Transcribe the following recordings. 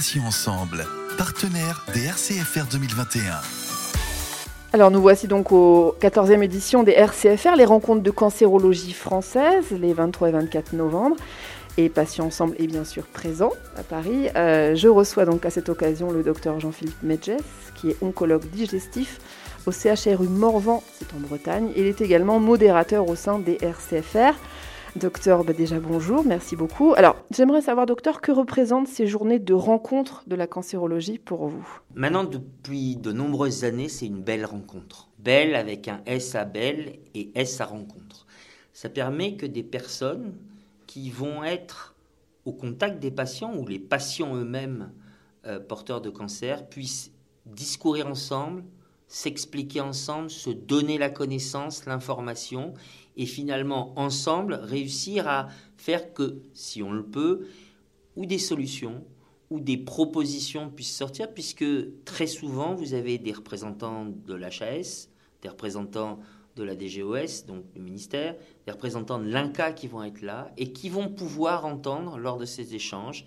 Passions ensemble, partenaire des RCFR 2021. Alors nous voici donc aux 14e édition des RCFR, les rencontres de cancérologie française, les 23 et 24 novembre. Et Patients Ensemble est bien sûr présent à Paris. Euh, je reçois donc à cette occasion le docteur Jean-Philippe Medges, qui est oncologue digestif au CHRU Morvan, c'est en Bretagne. Il est également modérateur au sein des RCFR. Docteur, bah, déjà bonjour, merci beaucoup. Alors, j'aimerais savoir, docteur, que représentent ces journées de rencontre de la cancérologie pour vous? Maintenant, depuis de nombreuses années, c'est une belle rencontre. Belle avec un S à belle et S à rencontre. Ça permet que des personnes qui vont être au contact des patients ou les patients eux-mêmes euh, porteurs de cancer puissent discourir ensemble, s'expliquer ensemble, se donner la connaissance, l'information, et finalement, ensemble, réussir à faire que, si on le peut, ou des solutions, ou des propositions puissent sortir, puisque très souvent, vous avez des représentants de l'HAS, des représentants de la DGOS, donc le ministère, des représentants de l'INCA qui vont être là, et qui vont pouvoir entendre, lors de ces échanges,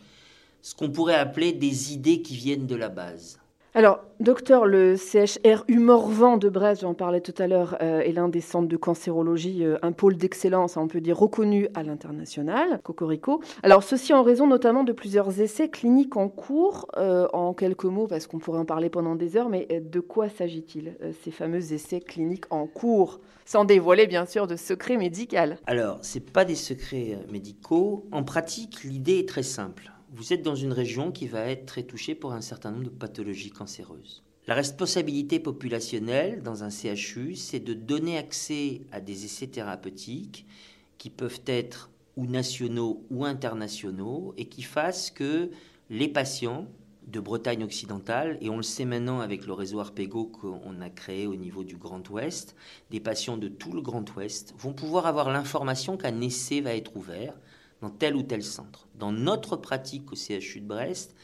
ce qu'on pourrait appeler des idées qui viennent de la base. Alors, docteur, le CHRU Morvan de Brest, j'en parlais tout à l'heure, euh, est l'un des centres de cancérologie, euh, un pôle d'excellence, on peut dire reconnu à l'international, Cocorico. Alors, ceci en raison notamment de plusieurs essais cliniques en cours. Euh, en quelques mots, parce qu'on pourrait en parler pendant des heures, mais de quoi s'agit-il, ces fameux essais cliniques en cours? Sans dévoiler bien sûr de secrets médicaux. Alors, ce pas des secrets médicaux. En pratique, l'idée est très simple vous êtes dans une région qui va être très touchée pour un certain nombre de pathologies cancéreuses. La responsabilité populationnelle dans un CHU, c'est de donner accès à des essais thérapeutiques qui peuvent être ou nationaux ou internationaux et qui fassent que les patients de Bretagne occidentale, et on le sait maintenant avec le réseau Arpego qu'on a créé au niveau du Grand Ouest, des patients de tout le Grand Ouest vont pouvoir avoir l'information qu'un essai va être ouvert dans tel ou tel centre. Dans notre pratique au CHU de Brest,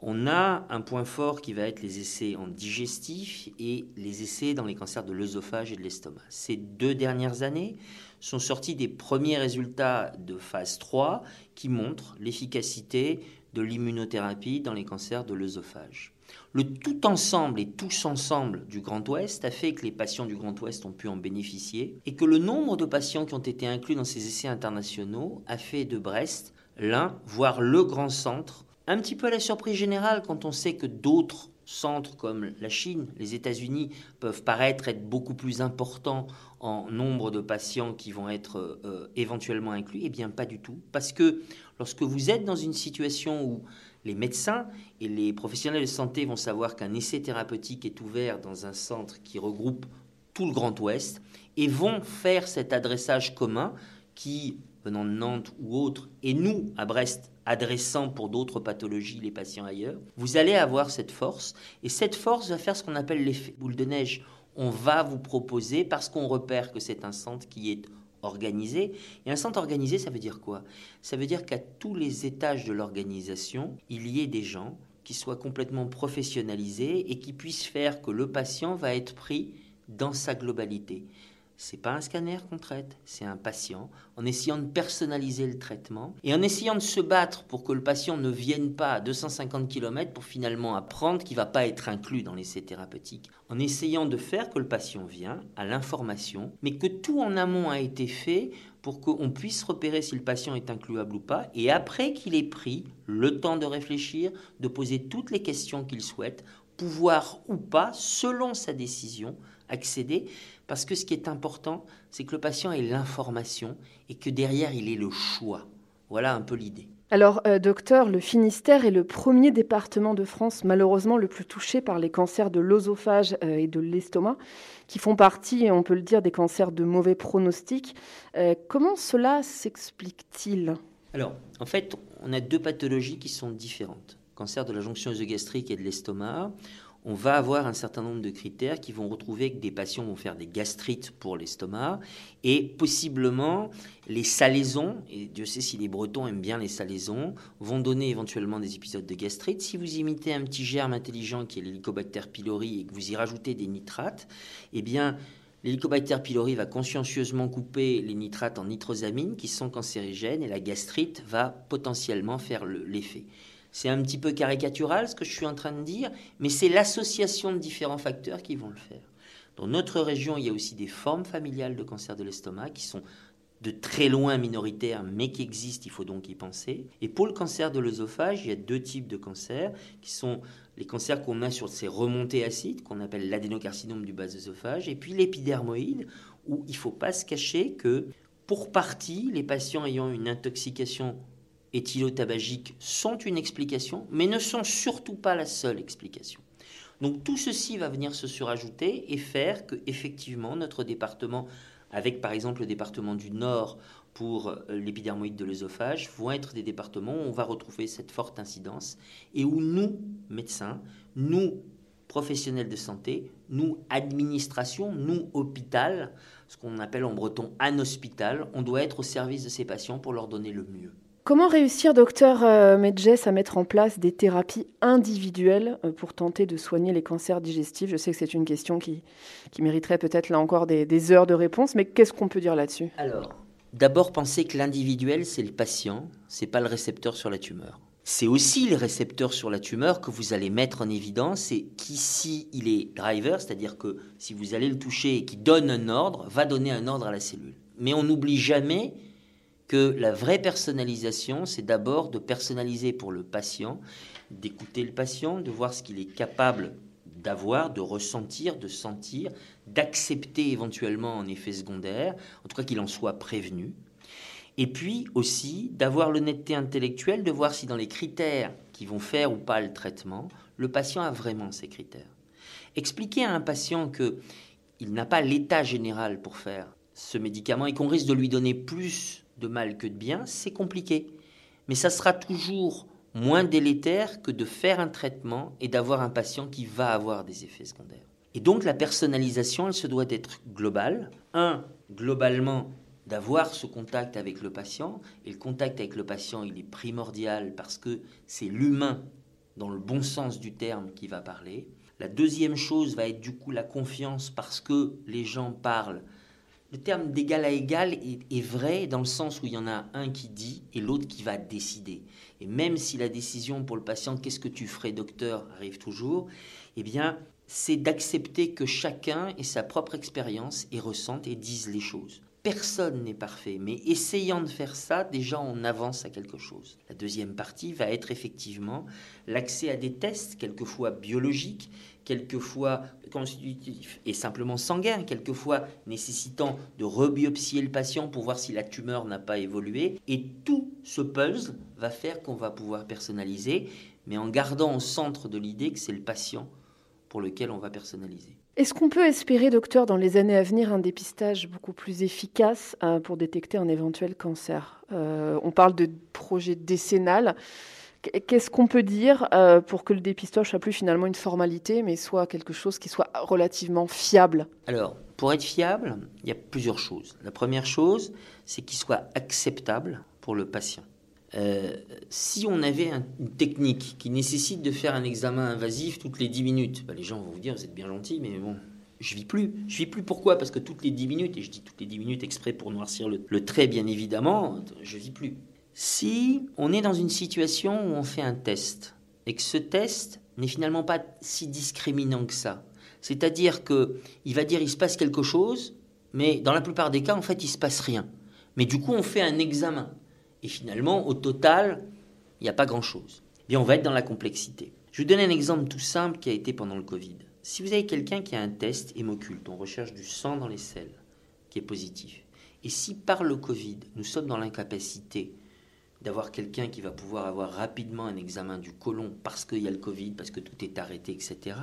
on a un point fort qui va être les essais en digestif et les essais dans les cancers de l'œsophage et de l'estomac. Ces deux dernières années sont sortis des premiers résultats de phase 3 qui montrent l'efficacité de l'immunothérapie dans les cancers de l'œsophage. Le tout ensemble et tous ensemble du Grand Ouest a fait que les patients du Grand Ouest ont pu en bénéficier et que le nombre de patients qui ont été inclus dans ces essais internationaux a fait de Brest l'un, voire le grand centre, un petit peu à la surprise générale quand on sait que d'autres centres comme la Chine, les États-Unis peuvent paraître être beaucoup plus importants en nombre de patients qui vont être euh, éventuellement inclus. Eh bien, pas du tout. Parce que lorsque vous êtes dans une situation où les médecins et les professionnels de santé vont savoir qu'un essai thérapeutique est ouvert dans un centre qui regroupe tout le Grand Ouest et vont faire cet adressage commun qui, venant de Nantes ou autre, et nous, à Brest, adressant pour d'autres pathologies les patients ailleurs, vous allez avoir cette force, et cette force va faire ce qu'on appelle l'effet boule de neige. On va vous proposer, parce qu'on repère que c'est un centre qui est organisé. Et un centre organisé, ça veut dire quoi? Ça veut dire qu'à tous les étages de l'organisation, il y ait des gens qui soient complètement professionnalisés et qui puissent faire que le patient va être pris dans sa globalité. C'est pas un scanner qu'on traite, c'est un patient, en essayant de personnaliser le traitement et en essayant de se battre pour que le patient ne vienne pas à 250 km pour finalement apprendre qu'il va pas être inclus dans l'essai thérapeutique. En essayant de faire que le patient vient à l'information, mais que tout en amont a été fait pour qu'on puisse repérer si le patient est incluable ou pas, et après qu'il ait pris le temps de réfléchir, de poser toutes les questions qu'il souhaite, pouvoir ou pas, selon sa décision, accéder, parce que ce qui est important, c'est que le patient ait l'information et que derrière, il ait le choix. Voilà un peu l'idée. Alors, euh, docteur, le Finistère est le premier département de France malheureusement le plus touché par les cancers de l'osophage euh, et de l'estomac, qui font partie, on peut le dire, des cancers de mauvais pronostic. Euh, comment cela s'explique-t-il? Alors, en fait, on a deux pathologies qui sont différentes. Cancer de la jonction œsogastrique et de l'estomac on va avoir un certain nombre de critères qui vont retrouver que des patients vont faire des gastrites pour l'estomac et possiblement les salaisons, et Dieu sait si les Bretons aiment bien les salaisons, vont donner éventuellement des épisodes de gastrite. Si vous imitez un petit germe intelligent qui est l'Helicobacter pylori et que vous y rajoutez des nitrates, eh bien L'Helicobacter pylori va consciencieusement couper les nitrates en nitrosamine qui sont cancérigènes et la gastrite va potentiellement faire l'effet. C'est un petit peu caricatural ce que je suis en train de dire, mais c'est l'association de différents facteurs qui vont le faire. Dans notre région, il y a aussi des formes familiales de cancer de l'estomac qui sont de très loin minoritaires, mais qui existent, il faut donc y penser. Et pour le cancer de l'œsophage, il y a deux types de cancers, qui sont les cancers qu'on a sur ces remontées acides, qu'on appelle l'adénocarcinome du bas œsophage, et puis l'épidermoïde, où il ne faut pas se cacher que, pour partie, les patients ayant une intoxication éthylotabagique sont une explication, mais ne sont surtout pas la seule explication. Donc tout ceci va venir se surajouter et faire que effectivement notre département, avec par exemple le département du Nord pour euh, l'épidermoïde de l'œsophage, vont être des départements où on va retrouver cette forte incidence et où nous, médecins, nous, professionnels de santé, nous, administration, nous, hôpital, ce qu'on appelle en breton un hospital, on doit être au service de ces patients pour leur donner le mieux. Comment réussir, docteur euh, Medjes, à mettre en place des thérapies individuelles euh, pour tenter de soigner les cancers digestifs? Je sais que c'est une question qui, qui mériterait peut-être là encore des, heures de réponse, mais qu'est-ce qu'on peut dire là-dessus? Alors, d'abord penser que l'individuel, c'est le patient, c'est pas le récepteur sur la tumeur. C'est aussi les récepteurs sur la tumeur que vous allez mettre en évidence et qu'ici il est driver, c'est-à-dire que si vous allez le toucher et qu'il donne un ordre, va donner un ordre à la cellule. Mais on n'oublie jamais que la vraie personnalisation, c'est d'abord de personnaliser pour le patient, d'écouter le patient, de voir ce qu'il est capable d'avoir, de ressentir, de sentir, d'accepter éventuellement en effet secondaire, en tout cas qu'il en soit prévenu. Et puis aussi d'avoir l'honnêteté intellectuelle de voir si dans les critères qui vont faire ou pas le traitement, le patient a vraiment ces critères. Expliquer à un patient que il n'a pas l'état général pour faire ce médicament et qu'on risque de lui donner plus de mal que de bien, c'est compliqué. Mais ça sera toujours moins délétère que de faire un traitement et d'avoir un patient qui va avoir des effets secondaires. Et donc la personnalisation, elle se doit d'être globale. Un, globalement, d'avoir ce contact avec le patient. Et le contact avec le patient, il est primordial parce que c'est l'humain, dans le bon sens du terme, qui va parler. La deuxième chose va être du coup la confiance parce que les gens parlent le terme d'égal à égal est, vrai dans le sens où il y en a un qui dit et l'autre qui va décider. Et même si la décision pour le patient, qu'est-ce que tu ferais docteur, arrive toujours, eh bien, c'est d'accepter que chacun ait sa propre expérience et ressente et dise les choses. Personne n'est parfait, mais essayant de faire ça, déjà on avance à quelque chose. La deuxième partie va être effectivement l'accès à des tests, quelquefois biologiques, quelquefois constitutifs et simplement sanguins, quelquefois nécessitant de rebiopsier le patient pour voir si la tumeur n'a pas évolué. Et tout ce puzzle va faire qu'on va pouvoir personnaliser, mais en gardant au centre de l'idée que c'est le patient pour lequel on va personnaliser. Est-ce qu'on peut espérer, docteur, dans les années à venir, un dépistage beaucoup plus efficace euh, pour détecter un éventuel cancer? Euh, On parle de projet décennal. Qu'est-ce qu'on peut dire euh, pour que le dépistage soit plus finalement une formalité, mais soit quelque chose qui soit relativement fiable? Alors, pour être fiable, il y a plusieurs choses. La première chose, c'est qu'il soit acceptable pour le patient. Euh, si on avait une technique qui nécessite de faire un examen invasif toutes les 10 minutes, bah, les gens vont vous dire vous êtes bien gentil, mais bon, je vis plus. Je vis plus pourquoi? Parce que toutes les 10 minutes, et je dis toutes les 10 minutes exprès pour noircir le, le trait bien évidemment, je vis plus. Si on est dans une situation où on fait un test et que ce test n'est finalement pas si discriminant que ça, c'est-à-dire que il va dire il se passe quelque chose, mais dans la plupart des cas en fait il se passe rien. Mais du coup on fait un examen. Et finalement, au total, il n'y a pas grand-chose. Bien, on va être dans la complexité. Je vous donner un exemple tout simple qui a été pendant le Covid. Si vous avez quelqu'un qui a un test hémoculte, on recherche du sang dans les selles, qui est positif, et si par le Covid, nous sommes dans l'incapacité d'avoir quelqu'un qui va pouvoir avoir rapidement un examen du côlon parce qu'il y a le Covid, parce que tout est arrêté, etc.,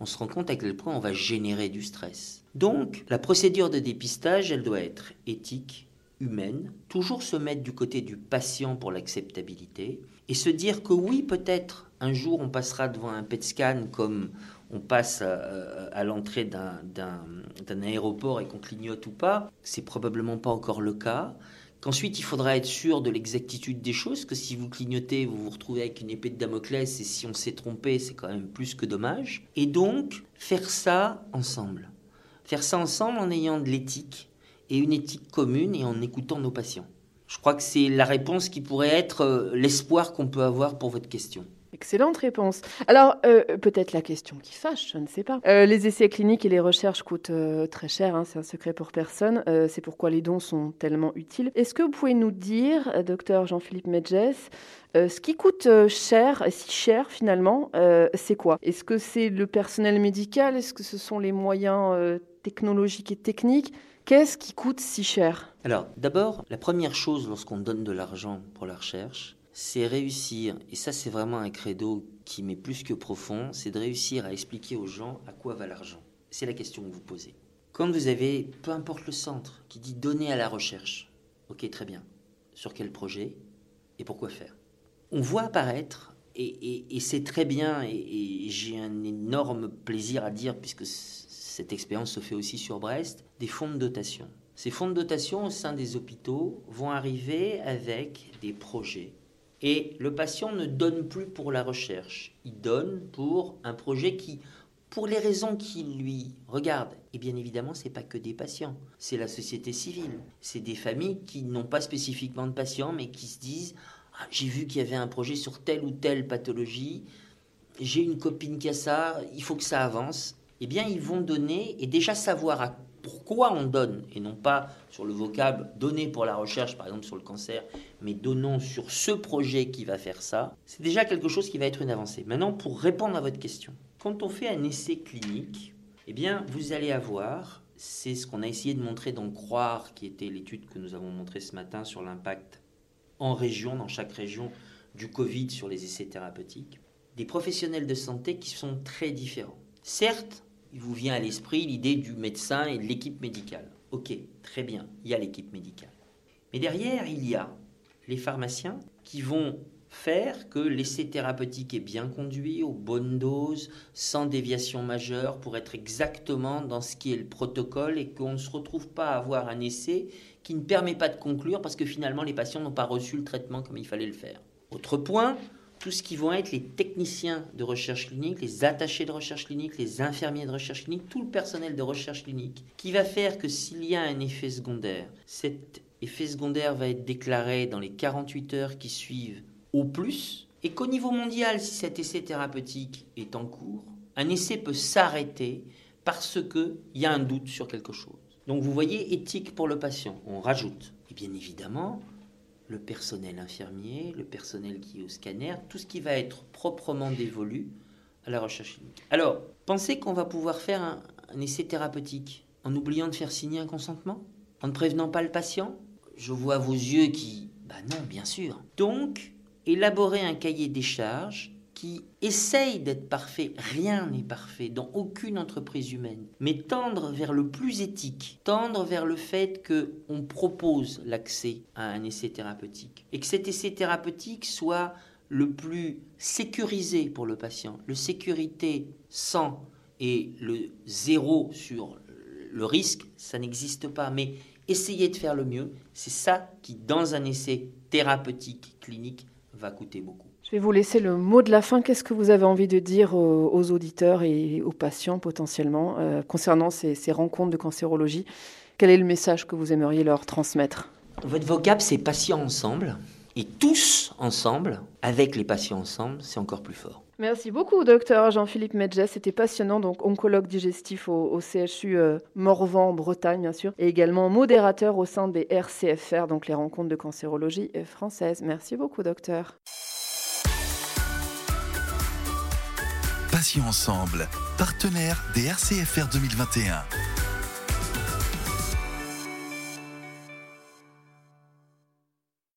on se rend compte à quel point on va générer du stress. Donc, la procédure de dépistage, elle doit être éthique, humaine, toujours se mettre du côté du patient pour l'acceptabilité, et se dire que oui, peut-être un jour on passera devant un PET scan comme on passe à, l'entrée d'un aéroport et qu'on clignote ou pas, c'est probablement pas encore le cas. Qu'ensuite il faudra être sûr de l'exactitude des choses, que si vous clignotez, vous vous retrouvez avec une épée de Damoclès et si on s'est trompé, c'est quand même plus que dommage. Et donc faire ça ensemble. Faire ça ensemble en ayant de l'éthique, et une éthique commune et en écoutant nos patients. Je crois que c'est la réponse qui pourrait être euh, l'espoir qu'on peut avoir pour votre question. Excellente réponse. Alors, euh, peut-être la question qui fâche, je ne sais pas. Euh, les essais cliniques et les recherches coûtent très cher, hein, c'est un secret pour personne. c'est pourquoi les dons sont tellement utiles. Est-ce que vous pouvez nous dire, docteur Jean-Philippe Medges, ce qui coûte cher, si cher finalement, c'est quoi? Est-ce que c'est le personnel médical? Est-ce que ce sont les moyens technologiques et techniques? Qu'est-ce qui coûte si cher? Alors, d'abord, la première chose lorsqu'on donne de l'argent pour la recherche, c'est réussir, et ça c'est vraiment un credo qui m'est plus que profond, c'est de réussir à expliquer aux gens à quoi va l'argent. C'est la question que vous posez. Quand vous avez, peu importe le centre, qui dit donner à la recherche, ok très bien, sur quel projet et pourquoi faire? On voit apparaître, et, c'est très bien, et j'ai un énorme plaisir à dire, puisque cette expérience se fait aussi sur Brest, des fonds de dotation. Ces fonds de dotation au sein des hôpitaux vont arriver avec des projets. Et le patient ne donne plus pour la recherche, il donne pour un projet qui, pour les raisons qui lui regardent, et bien évidemment, ce n'est pas que des patients, c'est la société civile, c'est des familles qui n'ont pas spécifiquement de patients, mais qui se disent ah, J'ai vu qu'il y avait un projet sur telle ou telle pathologie, j'ai une copine qui a ça, il faut que ça avance eh bien, ils vont donner et déjà savoir pourquoi on donne, et non pas sur le vocable donner pour la recherche, par exemple sur le cancer, mais donnons sur ce projet qui va faire ça, c'est déjà quelque chose qui va être une avancée. Maintenant, pour répondre à votre question, quand on fait un essai clinique, eh bien, vous allez avoir, c'est ce qu'on a essayé de montrer dans Croire, qui était l'étude que nous avons montrée ce matin sur l'impact en région, dans chaque région, du Covid sur les essais thérapeutiques, des professionnels de santé qui sont très différents. Certes, il vous vient à l'esprit l'idée du médecin et de l'équipe médicale. Ok, très bien, il y a l'équipe médicale. Mais derrière, il y a les pharmaciens qui vont faire que l'essai thérapeutique est bien conduit, aux bonnes doses, sans déviation majeure, pour être exactement dans ce qui est le protocole et qu'on ne se retrouve pas à avoir un essai qui ne permet pas de conclure parce que finalement les patients n'ont pas reçu le traitement comme il fallait le faire. Autre point, tout ce qui vont être les techniciens de recherche clinique, les attachés de recherche clinique, les infirmiers de recherche clinique, tout le personnel de recherche clinique, qui va faire que s'il y a un effet secondaire, cet effet secondaire va être déclaré dans les 48 heures qui suivent au plus, et qu'au niveau mondial, si cet essai thérapeutique est en cours, un essai peut s'arrêter parce qu'il y a un doute sur quelque chose. Donc vous voyez, éthique pour le patient, on rajoute. Et bien évidemment, le personnel infirmier, le personnel qui est au scanner, tout ce qui va être proprement dévolu à la recherche clinique. Alors, pensez qu'on va pouvoir faire un, essai thérapeutique en oubliant de faire signer un consentement En ne prévenant pas le patient? Je vois vos yeux qui... Bah non, bien sûr. Donc, élaborer un cahier des charges qui essaye d'être parfait. Rien n'est parfait dans aucune entreprise humaine. Mais tendre vers le plus éthique, tendre vers le fait que on propose l'accès à un essai thérapeutique et que cet essai thérapeutique soit le plus sécurisé pour le patient. Le sécurité sans et le zéro sur le risque, ça n'existe pas. Mais essayer de faire le mieux, c'est ça qui, dans un essai thérapeutique clinique, va coûter beaucoup. Je vais vous laisser le mot de la fin. Qu'est-ce que vous avez envie de dire aux, auditeurs et aux patients potentiellement euh, concernant ces, rencontres de cancérologie? Quel est le message que vous aimeriez leur transmettre? Votre vocable, c'est patients ensemble. Et tous ensemble, avec les patients ensemble, c'est encore plus fort. Merci beaucoup, docteur Jean-Philippe Medges. C'était passionnant, donc oncologue digestif au, CHU euh, Morvan, Bretagne, bien sûr, et également modérateur au sein des RCFR, donc les rencontres de cancérologie françaises. Merci beaucoup, docteur. Passion ensemble, partenaire des RCFR 2021.